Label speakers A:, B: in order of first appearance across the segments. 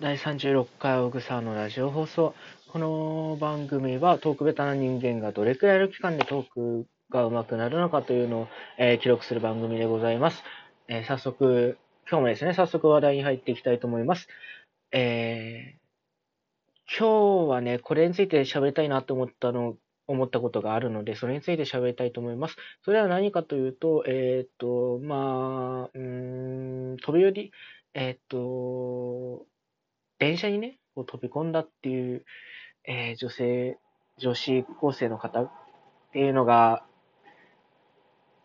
A: 第36回オグサのラジオ放送。この番組はトークベタな人間がどれくらいの期間でトークが上手くなるのかというのを、えー、記録する番組でございます。えー、早速、今日もですね、早速話題に入っていきたいと思います。えー、今日はね、これについて喋りたいなと思ったの、思ったことがあるので、それについて喋りたいと思います。それは何かというと、えっ、と、まあ、うん、飛び降り、えっ、と、電車にね、こう飛び込んだっていう、えー、女性、女子高生の方っていうのが、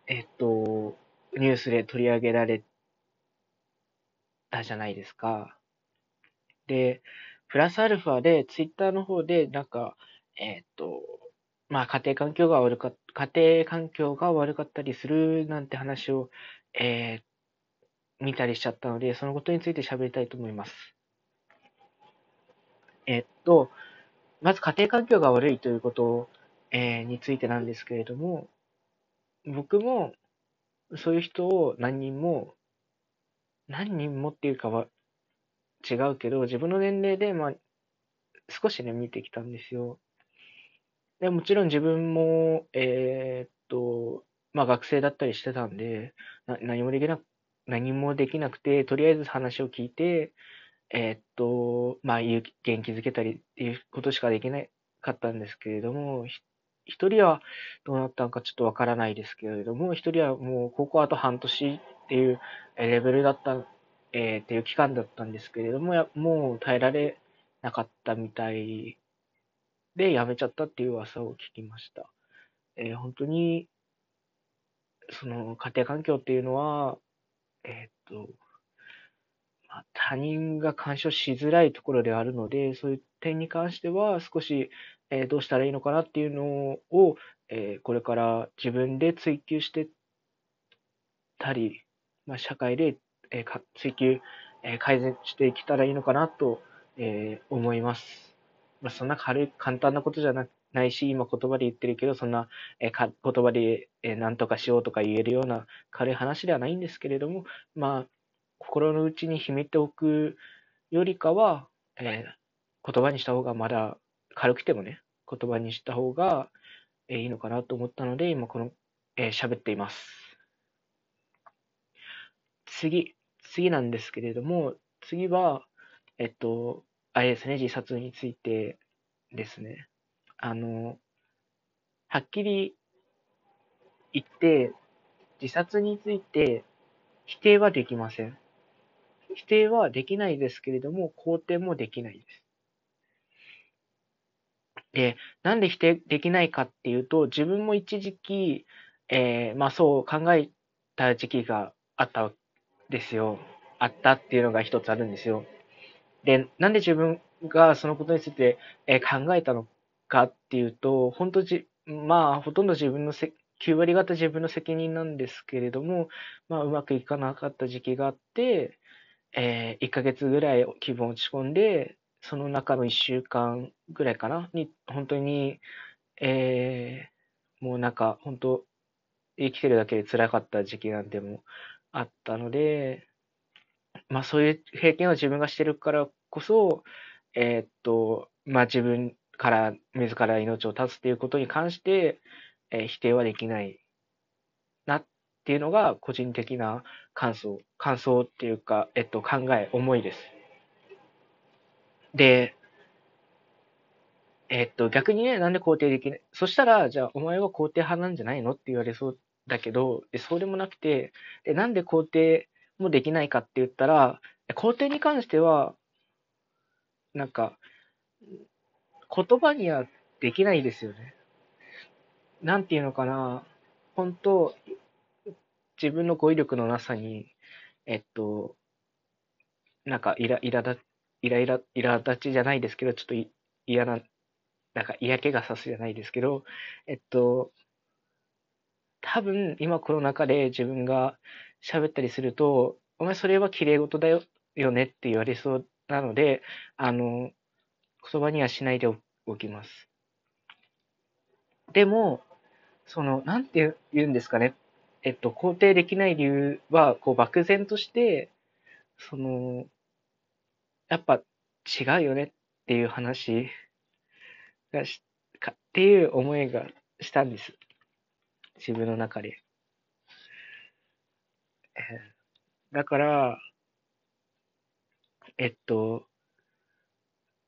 A: えっと、ニュースで取り上げられたじゃないですか。で、プラスアルファで、ツイッターの方で、なんか、えっと、まあ、家庭環境が悪か家庭環境が悪かったりするなんて話を、えー、見たりしちゃったので、そのことについて喋りたいと思います。えっと、まず家庭環境が悪いということ、えー、についてなんですけれども、僕もそういう人を何人も、何人もっていうかは違うけど、自分の年齢で、まあ、少しね、見てきたんですよ。でもちろん自分も、えー、っと、まあ学生だったりしてたんで、な何もできな、何もできなくて、とりあえず話を聞いて、えー、っと、まあ、元気づけたりっていうことしかできなかったんですけれども、一人はどうなったのかちょっとわからないですけれども、一人はもう高校あと半年っていうレベルだった、えー、っていう期間だったんですけれども、もう耐えられなかったみたいで辞めちゃったっていう噂を聞きました。えー、本当に、その家庭環境っていうのは、えー、っと、他人が干渉しづらいところであるので、そういう点に関しては少し、えー、どうしたらいいのかなっていうのを、えー、これから自分で追求してたり、まあ、社会で、えー、追求、え改善していけたらいいのかなと、え思います。まあ、そんな軽い、簡単なことじゃなないし、今言葉で言ってるけど、そんな、えか言葉で、え何とかしようとか言えるような軽い話ではないんですけれども、まあ、心の内に秘めておくよりかは、えー、言葉にした方がまだ軽くてもね、言葉にした方が、えー、いいのかなと思ったので、今この、えー、喋っています。次、次なんですけれども、次は、えっと、あれですね、自殺についてですね。あの、はっきり言って、自殺について否定はできません。否定はできないですけれども、肯定もできないです。で、なんで否定できないかっていうと、自分も一時期、えー、まあそう考えた時期があったんですよ。あったっていうのが一つあるんですよ。で、なんで自分がそのことについて、えー、考えたのかっていうと、本当じ、まあ、ほとんど自分のせ、9割方自分の責任なんですけれども、まあ、うまくいかなかった時期があって、えー、1ヶ月ぐらい気分落ち込んで、その中の1週間ぐらいかな？に、本当に、えー、もうなんか、本当生きてるだけで辛かった時期なんてもあったので、まあそういう経験を自分がしてるからこそ、えー、っと、まあ自分から自ら命を絶つっていうことに関して、えー、否定はできないっていうのが個人的な感想、感想っていうか、えっと、考え、思いです。で、えっと、逆にね、なんで肯定できない？そしたら、じゃあ、お前は肯定派なんじゃないの？って言われそうだけど、そうでもなくて、でなんで肯定もできないかって言ったら、肯定に関しては、なんか、言葉にはできないですよね。なんていうのかな、本当自分の語彙力のなさに、えっと、なんかイライラだ、イライラ、イラ立ちじゃないですけど、ちょっと嫌な、なんか嫌気がさすじゃないですけど、えっと、多分今この中で自分が喋ったりすると、お前それは綺麗事だよよねって言われそうなので、あの、言葉にはしないでおきます。でも、その、なんて言うんですかね。えっと、肯定できない理由は、こう、漠然として、その、やっぱ、違うよねっていう話がし、かっていう思いがしたんです。自分の中で。だから、えっと、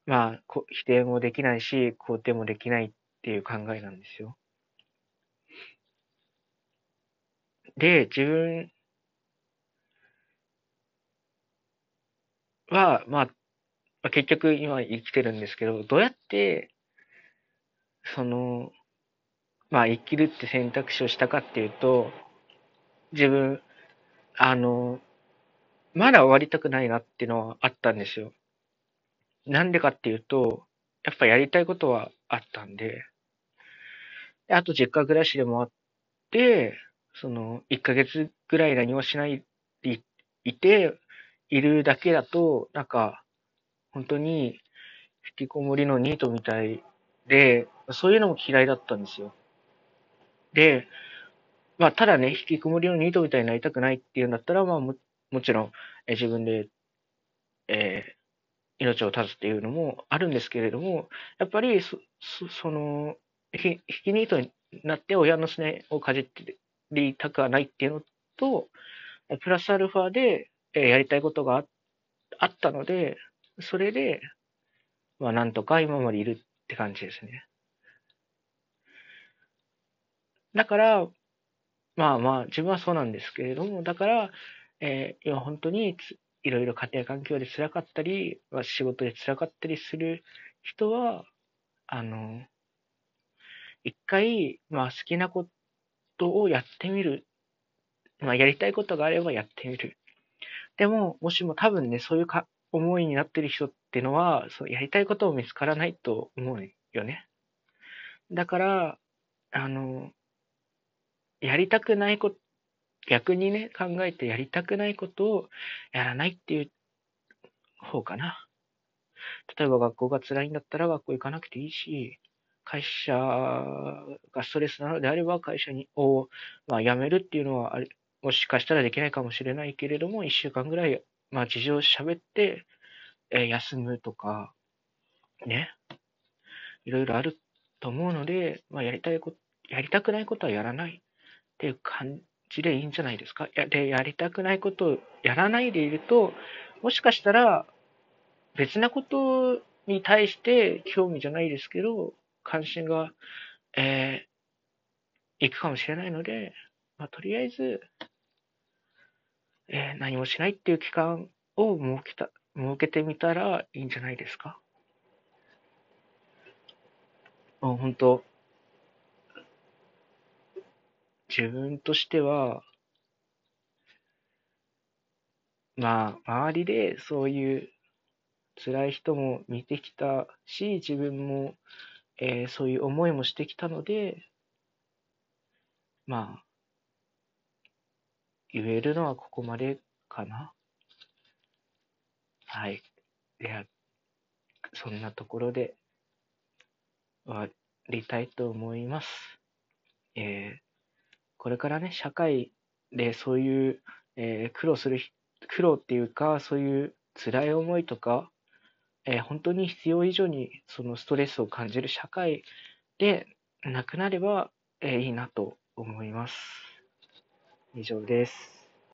A: まあ、否定もできないし、肯定もできないっていう考えなんですよ。で、自分は、まあ、結局今生きてるんですけど、どうやって、その、まあ生きるって選択肢をしたかっていうと、自分、あの、まだ終わりたくないなっていうのはあったんですよ。なんでかっていうと、やっぱやりたいことはあったんで、であと実家暮らしでもあって、その、1ヶ月ぐらい何もしないでいて、いるだけだと、なんか、本当に、引きこもりのニートみたいで、そういうのも嫌いだったんですよ。で、まあ、ただね、引きこもりのニートみたいになりたくないっていうんだったら、まあも、もちろん、え自分で、えー、命を絶つっていうのもあるんですけれども、やっぱりそ、そその、引きニートになって親のすねをかじってりたくはないっていうのと、プラスアルファで、えやりたいことがあったので、それで、まあなんとか今までいるって感じですね。だから、まあまあ、自分はそうなんですけれども、だから、えー、今本当にいろいろ家庭環境で辛かったり、まあ、仕事で辛かったりする人は、あの、一回、まあ好きなこととをやってみる。まあやりたいことがあればやってみる。でも、もしも多分ね、そういうか思いになってる人ってのは、そうやりたいことを見つからないと思うよね。だから、あの、やりたくないこと、逆にね、考えてやりたくないことをやらないっていう方かな。例えば学校が辛いんだったら学校行かなくていいし、会社がストレスなのであれば会社にを、まあ、辞めるっていうのはあれ、もしかしたらできないかもしれないけれども、一週間ぐらい、まあ、事情を喋って、えー、休むとか、ね、いろいろあると思うので、まあ、やりたいこ、やりたくないことはやらないっていう感じでいいんじゃないですか。やで、やりたくないことをやらないでいると、もしかしたら別なことに対して興味じゃないですけど、関心が、えー、いくかもしれないので、まあ、とりあえず、えー、何もしないっていう期間を設けた、設けてみたらいいんじゃないですか。もう本当、自分としては、まあ、周りでそういう辛い人も見てきたし、自分も、えー、そういう思いもしてきたので、まあ、言えるのはここまでかな。はい。いや、そんなところで終わりたいと思います。えーこれからね、社会でそういう、えー、苦労する、苦労っていうか、そういう辛い思いとか、えー、本当に必要以上にそのストレスを感じる社会でなくなれば、えー、いいなと思います。以上です。